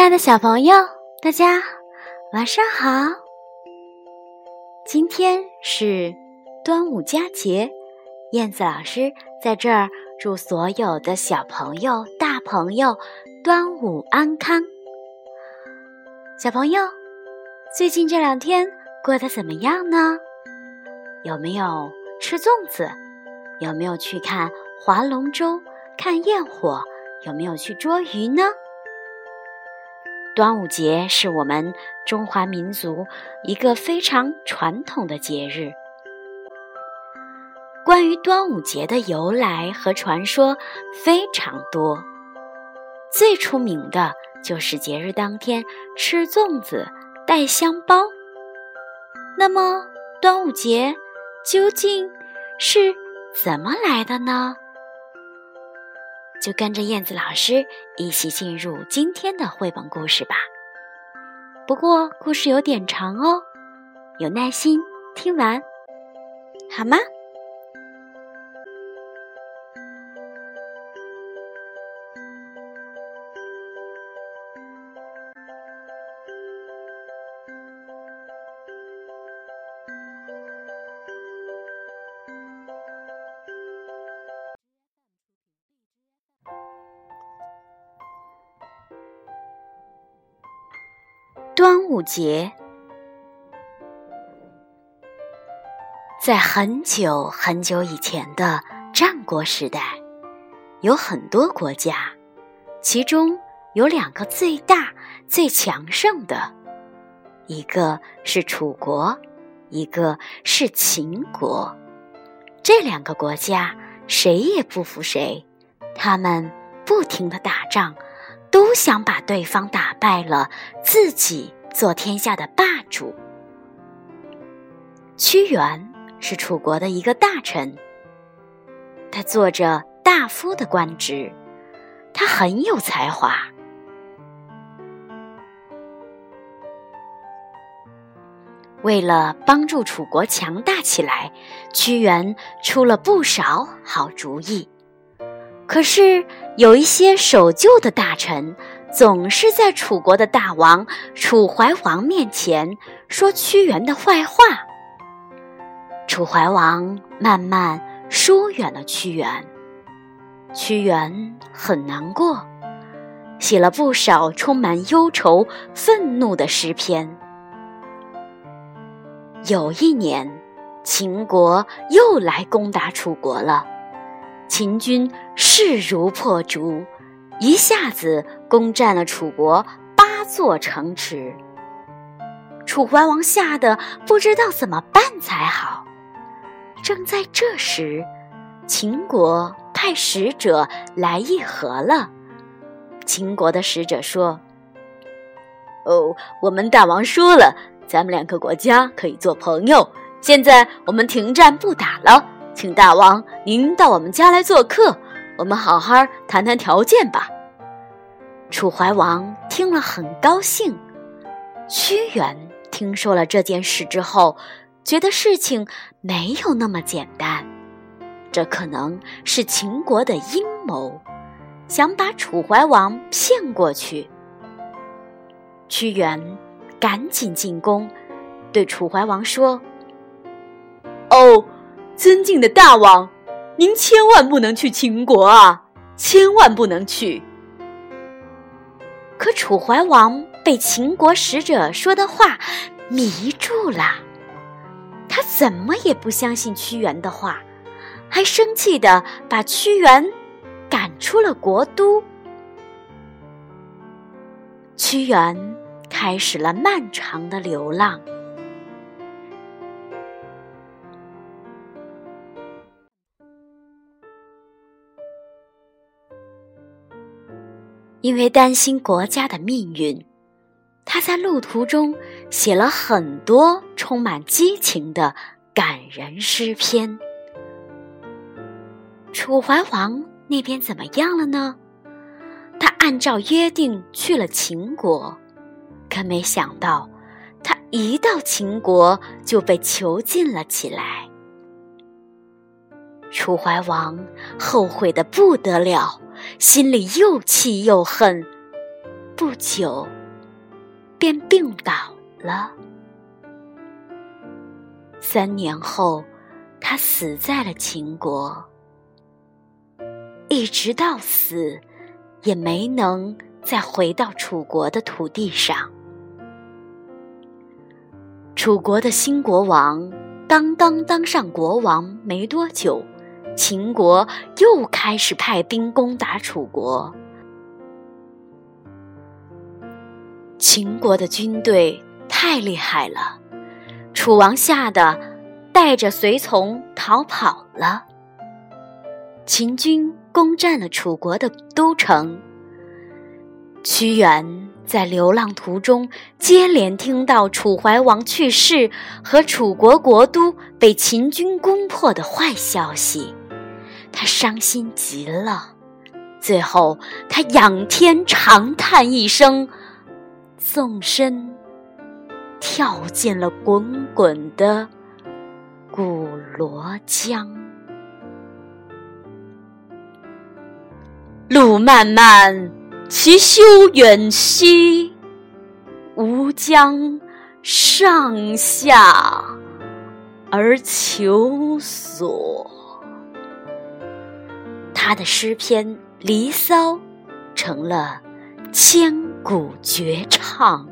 亲爱的小朋友，大家晚上好！今天是端午佳节，燕子老师在这儿祝所有的小朋友、大朋友端午安康。小朋友，最近这两天过得怎么样呢？有没有吃粽子？有没有去看划龙舟、看焰火？有没有去捉鱼呢？端午节是我们中华民族一个非常传统的节日。关于端午节的由来和传说非常多，最出名的就是节日当天吃粽子、带香包。那么，端午节究竟是怎么来的呢？就跟着燕子老师一起进入今天的绘本故事吧。不过故事有点长哦，有耐心听完，好吗？端午节，在很久很久以前的战国时代，有很多国家，其中有两个最大、最强盛的，一个是楚国，一个是秦国。这两个国家谁也不服谁，他们不停的打仗。都想把对方打败了，自己做天下的霸主。屈原是楚国的一个大臣，他做着大夫的官职，他很有才华。为了帮助楚国强大起来，屈原出了不少好主意。可是有一些守旧的大臣，总是在楚国的大王楚怀王面前说屈原的坏话。楚怀王慢慢疏远了屈原，屈原很难过，写了不少充满忧愁、愤怒的诗篇。有一年，秦国又来攻打楚国了。秦军势如破竹，一下子攻占了楚国八座城池。楚怀王吓得不知道怎么办才好。正在这时，秦国派使者来议和了。秦国的使者说：“哦，我们大王说了，咱们两个国家可以做朋友。现在我们停战不打了。”请大王您到我们家来做客，我们好好谈谈条件吧。楚怀王听了很高兴。屈原听说了这件事之后，觉得事情没有那么简单，这可能是秦国的阴谋，想把楚怀王骗过去。屈原赶紧进宫，对楚怀王说：“哦。”尊敬的大王，您千万不能去秦国啊！千万不能去。可楚怀王被秦国使者说的话迷住了，他怎么也不相信屈原的话，还生气的把屈原赶出了国都。屈原开始了漫长的流浪。因为担心国家的命运，他在路途中写了很多充满激情的感人诗篇。楚怀王那边怎么样了呢？他按照约定去了秦国，可没想到，他一到秦国就被囚禁了起来。楚怀王后悔的不得了。心里又气又恨，不久便病倒了。三年后，他死在了秦国，一直到死，也没能再回到楚国的土地上。楚国的新国王刚刚当上国王没多久，秦国又开始派兵攻打楚国。秦国的军队太厉害了。楚王吓得带着随从逃跑了。秦军攻占了楚国的都城。屈原在流浪途中接连听到楚怀王去世和楚国国都被秦军攻破的坏消息，他伤心极了。最后，他仰天长叹一声，纵身。跳进了滚滚的古罗江。路漫漫其修远兮，吾将上下而求索。他的诗篇《离骚》成了千古绝唱。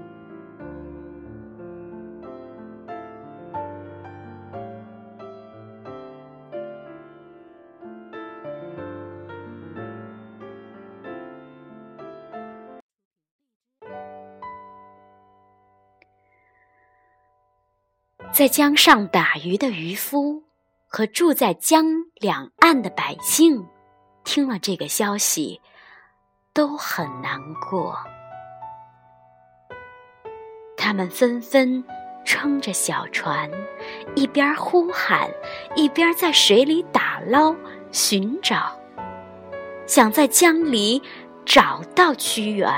在江上打鱼的渔夫和住在江两岸的百姓，听了这个消息，都很难过。他们纷纷撑着小船，一边呼喊，一边在水里打捞寻找，想在江里找到屈原。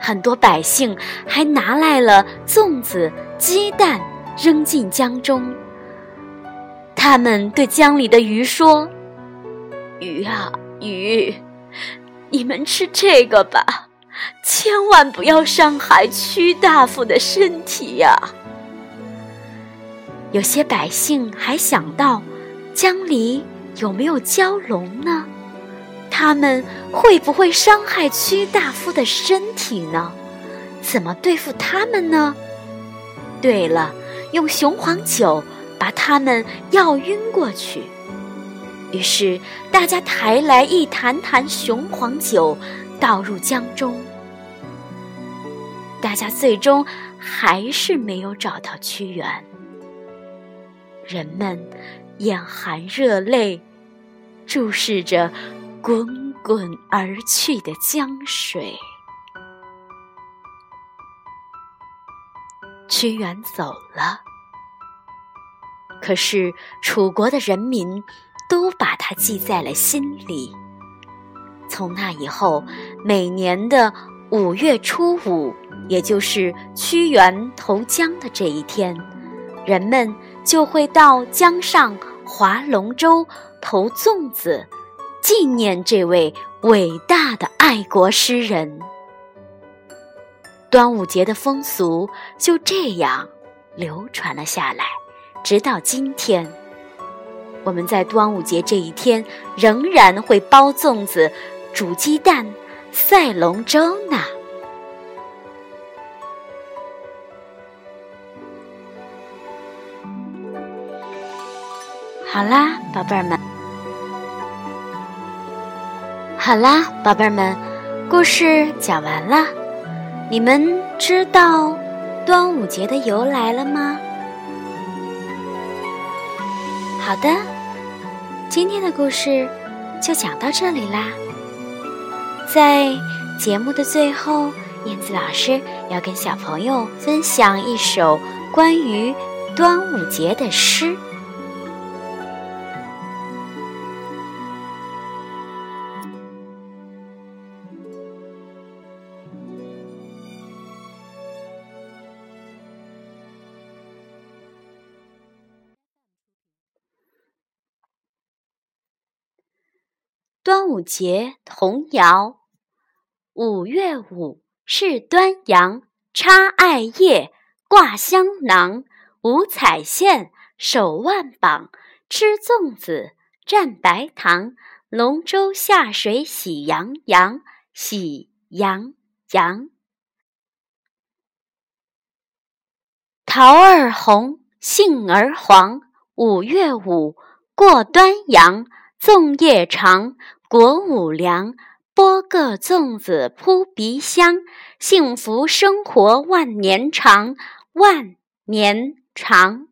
很多百姓还拿来了粽子、鸡蛋，扔进江中。他们对江里的鱼说：“鱼啊鱼，你们吃这个吧，千万不要伤害屈大夫的身体呀。”有些百姓还想到，江里有没有蛟龙呢？他们会不会伤害屈大夫的身体呢？怎么对付他们呢？对了，用雄黄酒把他们药晕过去。于是大家抬来一坛坛雄黄酒，倒入江中。大家最终还是没有找到屈原。人们眼含热泪，注视着。滚滚而去的江水，屈原走了。可是楚国的人民都把他记在了心里。从那以后，每年的五月初五，也就是屈原投江的这一天，人们就会到江上划龙舟、投粽子。纪念这位伟大的爱国诗人，端午节的风俗就这样流传了下来，直到今天。我们在端午节这一天仍然会包粽子、煮鸡蛋、赛龙舟呢。好啦，宝贝儿们。好啦，宝贝儿们，故事讲完了。你们知道端午节的由来了吗？好的，今天的故事就讲到这里啦。在节目的最后，燕子老师要跟小朋友分享一首关于端午节的诗。节童谣：五月五是端阳，插艾叶，挂香囊，五彩线，手腕绑，吃粽子，蘸白糖，龙舟下水喜洋洋，喜洋洋。桃儿红，杏儿黄，五月五过端阳，粽叶长，国五粮。剥个粽子扑鼻香，幸福生活万年长，万年长。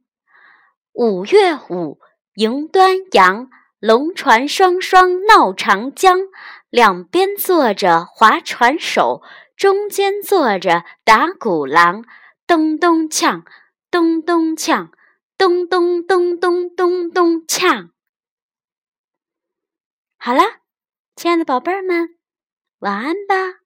五月五迎端阳，龙船双双闹长江，两边坐着划船手，中间坐着打鼓郎，咚咚锵，咚咚锵，咚咚咚咚咚咚锵。好啦，亲爱的宝贝儿们。晚安吧。